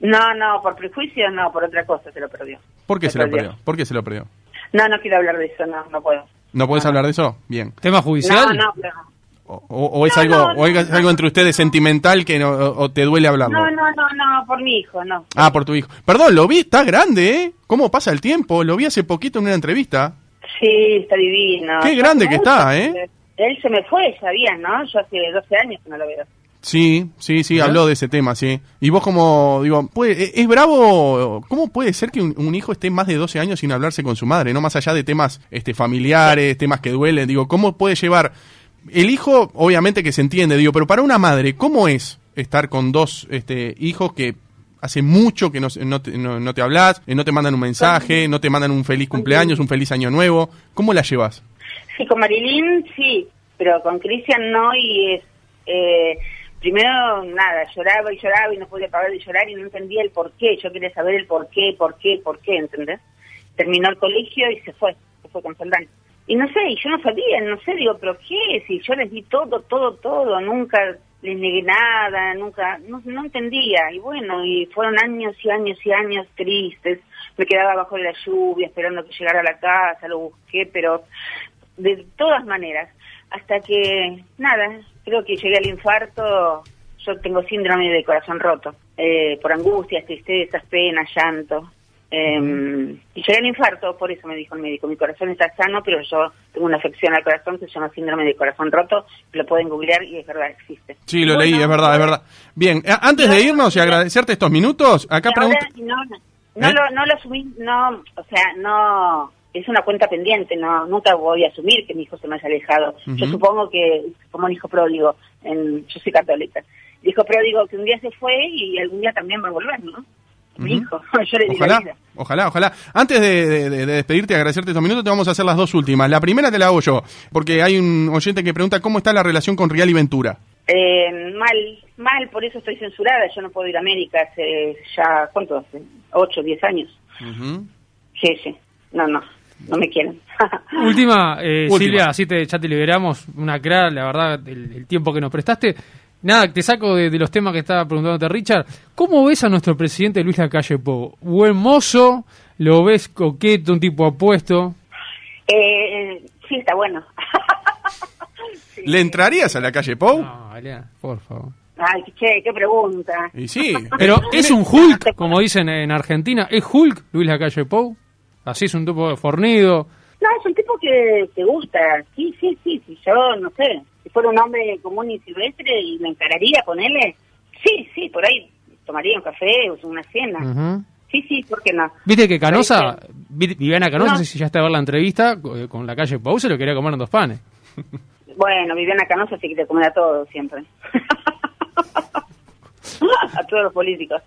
Speaker 4: No, no, por prejuicio no, por otra cosa se lo perdió.
Speaker 3: ¿Por qué se, lo perdió? ¿Por qué se lo perdió?
Speaker 4: No, no quiero hablar de eso, no, no puedo.
Speaker 3: ¿No puedes hablar de eso? Bien.
Speaker 2: ¿Tema judicial?
Speaker 4: No, no,
Speaker 3: O, es algo o es algo entre ustedes sentimental que no, o te duele hablarlo?
Speaker 4: No, no, no, no, por mi hijo, no.
Speaker 3: Ah, por tu hijo. Perdón, lo vi, está grande, ¿eh? ¿Cómo pasa el tiempo? Lo vi hace poquito en una entrevista.
Speaker 4: Sí, está divino.
Speaker 3: Qué grande que está, ¿eh?
Speaker 4: Él se me fue, sabías, ¿no? Yo hace 12 años que no lo veo.
Speaker 3: Sí, sí, sí, habló de ese tema, sí. Y vos como, digo, ¿puede, ¿es bravo? ¿Cómo puede ser que un, hijo esté más de 12 años sin hablarse con su madre, no más allá de temas este, familiares, temas que duelen? Digo, ¿cómo puede llevar... El hijo, obviamente que se entiende, digo, pero para una madre, ¿cómo es estar con dos este, hijos que hace mucho que no, no, te, no, te hablas, eh, no te mandan un mensaje, no te mandan un feliz cumpleaños, un feliz año nuevo? ¿Cómo la llevas?
Speaker 4: Sí, con Marilyn sí, pero con Cristian no y es... Eh, primero, nada, lloraba y lloraba y no podía parar de llorar y no entendía el por qué. Yo quería saber el por qué, por qué, por qué, ¿entendés? Terminó el colegio y se fue, se fue con Soldán. Y no sé, y yo no sabía, no sé, digo, pero ¿qué? Si yo les di todo, todo, todo, nunca les negué nada, nunca, no, entendía. Y bueno, y fueron años y años y años tristes. Me quedaba bajo la lluvia esperando que llegara a la casa, lo busqué, pero de todas maneras, hasta que, nada, creo que llegué al infarto, yo tengo síndrome de corazón roto, eh, por angustias, tristezas, penas, llanto. Em, y llegué al infarto, por eso me dijo el médico, mi corazón está sano, pero yo tengo una afección al corazón que se llama síndrome de corazón roto, lo pueden googlear y es verdad, existe.
Speaker 3: Sí, lo leí, es verdad, es verdad. Bien, eh, antes de irnos y agradecerte estos minutos, acá pregunta...
Speaker 4: No, no, ¿Eh? lo, no lo asumí, no, o sea, no es una cuenta pendiente, no nunca voy a asumir que mi hijo se me haya alejado. Yo supongo que, como dijo Pródigo, en, yo soy católica, dijo Pródigo que un día se fue y algún día también va a volver, ¿no? Mi hijo. *laughs* Yo le di la
Speaker 3: Ojalá,
Speaker 4: vida.
Speaker 3: ojalá, ojalá. Antes de, de- de- de despedirte y agradecerte estos minutos, te vamos a hacer las dos últimas. La primera te la hago yo, porque hay un oyente que pregunta cómo está la relación con Real y Ventura.
Speaker 4: Eh, mal, mal, por eso estoy censurada. Yo no puedo ir a América hace ya, ¿cuánto hace? Ocho, diez años. Sí, sí. No, no, no me quieren. *laughs*
Speaker 2: Última, eh,
Speaker 3: Última.
Speaker 2: Silvia, así te, ya te liberamos. Una clara, la verdad, el, el tiempo que nos prestaste. Nada, te saco de, de los temas que estaba preguntándote Richard. ¿Cómo ves a nuestro presidente Luis Lacalle Pou? ¿Buen mozo? ¿Lo ves coqueto, un tipo apuesto?
Speaker 4: eh, sí, está bueno. *laughs* Sí.
Speaker 3: ¿Le entrarías a la calle Pou?
Speaker 2: No, Valea, por favor.
Speaker 4: Ay, che, qué pregunta.
Speaker 3: Y sí. *laughs*
Speaker 2: Pero es un Hulk, *laughs* como dicen en Argentina. ¿Es Hulk Luis Lacalle Pou? Así es un tipo fornido.
Speaker 4: No, es un tipo que te gusta. Sí, sí, sí, sí. Yo, no sé, fuera un hombre común y silvestre y me encararía con él, sí, sí, por ahí tomaría un café o una cena. Sí, sí, ¿por qué no?
Speaker 2: Viste que Canosa, Viviana Canosa,
Speaker 4: No.
Speaker 2: si ya está a ver la entrevista co- con la calle Pou, se lo quería comer en dos panes.
Speaker 4: Bueno, Viviana Canosa sí que te come a todo siempre. *laughs* a todos los políticos.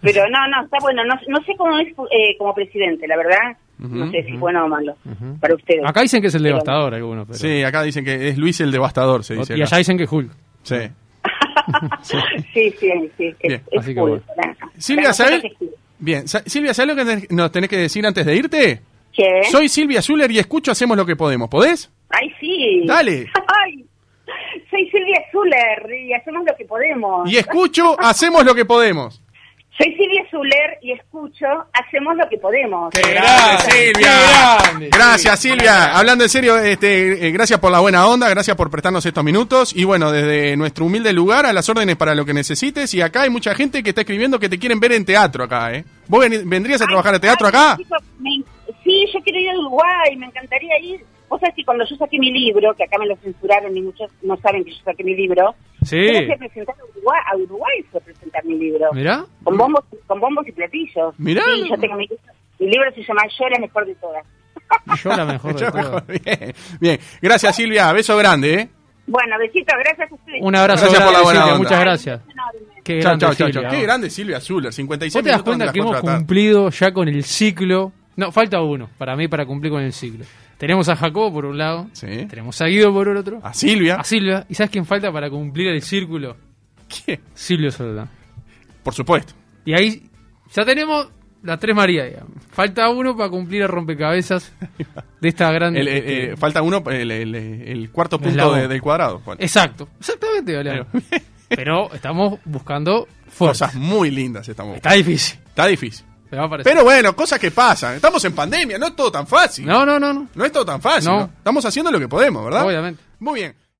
Speaker 4: Pero no, no, está bueno. No, no sé cómo es eh, como presidente, la verdad. No sé si bueno o malo
Speaker 2: Ujú.
Speaker 4: para ustedes.
Speaker 2: Acá dicen que es el
Speaker 4: Pero-
Speaker 2: devastador algunos, pero...
Speaker 3: Sí, acá dicen que es Luis el Devastador, se dice.
Speaker 2: y
Speaker 3: acá.
Speaker 2: allá dicen que es Hulk.
Speaker 3: Sí. *laughs*
Speaker 4: sí, sí, sí. Es,
Speaker 3: Bien,
Speaker 4: es
Speaker 2: así que
Speaker 4: cool.
Speaker 2: bueno.
Speaker 4: Para-
Speaker 3: Silvia, ¿sabes? Bien, Silvia, ¿sabes lo que nos tenés que decir antes de irte?
Speaker 4: ¿Qué?
Speaker 3: Soy Silvia Zuller y escucho Hacemos lo que podemos. ¿Podés?
Speaker 4: Ay, sí.
Speaker 3: Dale. *laughs*
Speaker 4: Ay, soy Silvia Zuller y hacemos lo que podemos.
Speaker 3: Y escucho Hacemos lo que podemos.
Speaker 4: Soy Silvia Zuller y escucho Hacemos lo que podemos.
Speaker 3: grande, Silvia! Gracias, Silvia. Hablando en serio, este, eh, gracias por la buena onda, gracias por prestarnos estos minutos. Y bueno, desde nuestro humilde lugar, a las órdenes para lo que necesites. Y acá hay mucha gente que está escribiendo que te quieren ver en teatro acá, ¿eh? ¿Vos vendrías a trabajar en teatro acá?
Speaker 4: chico, me- sí, yo quiero ir a Uruguay, me encantaría ir. Vos sabés que cuando yo saqué mi libro, que acá me lo censuraron y muchos no saben que yo saqué mi libro,
Speaker 2: Sí.
Speaker 4: yo fui a presentar a Uruguay, a Uruguay fui a presentar mi libro.
Speaker 2: Mirá.
Speaker 4: Con bombos, con bombos y platillos.
Speaker 3: Mirá.
Speaker 4: Sí, yo tengo mi, mi libro se llama Yo la mejor de todas.
Speaker 2: Yo la mejor *laughs* de todas.
Speaker 3: mejor. Bien, bien. Gracias, Silvia. Beso grande, ¿eh?
Speaker 4: Bueno, besitos, gracias a ustedes.
Speaker 2: Un abrazo
Speaker 3: Gracias por la buena
Speaker 2: Silvia,
Speaker 3: onda.
Speaker 2: muchas gracias. Qué
Speaker 3: Chao,
Speaker 2: grande,
Speaker 3: chao, chao,
Speaker 2: Silvia.
Speaker 3: Qué grande Silvia Zuller, 56
Speaker 2: ¿Vos te das cuenta que hemos cumplido ya con el ciclo? No, falta uno, para mí, para cumplir con el ciclo. Tenemos a Jacobo por un lado,
Speaker 3: Sí.
Speaker 2: tenemos a Guido por el otro,
Speaker 3: A Silvia.
Speaker 2: a Silvia, ¿y sabes quién falta para cumplir el círculo?
Speaker 3: ¿Qué?
Speaker 2: Silvio Soldán.
Speaker 3: Por supuesto.
Speaker 2: Y ahí ya tenemos las tres digamos. Falta uno para cumplir el rompecabezas de esta gran...
Speaker 3: El, eh,
Speaker 2: este,
Speaker 3: eh, falta uno, el, cuarto punto de- del cuadrado. Juan.
Speaker 2: Exacto, exactamente, Galeano. *laughs* Pero estamos buscando fuerzas.
Speaker 3: Cosas muy lindas estamos.
Speaker 2: Está difícil,
Speaker 3: Está difícil.
Speaker 2: Te va a parecer.
Speaker 3: Pero bueno, cosas que pasan. Estamos en pandemia, no es todo tan fácil.
Speaker 2: No, no, no, no.
Speaker 3: No es todo tan fácil.
Speaker 2: No.
Speaker 3: ¿no? Estamos haciendo lo que podemos, ¿verdad?
Speaker 2: Obviamente.
Speaker 3: Muy bien.